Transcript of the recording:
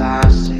last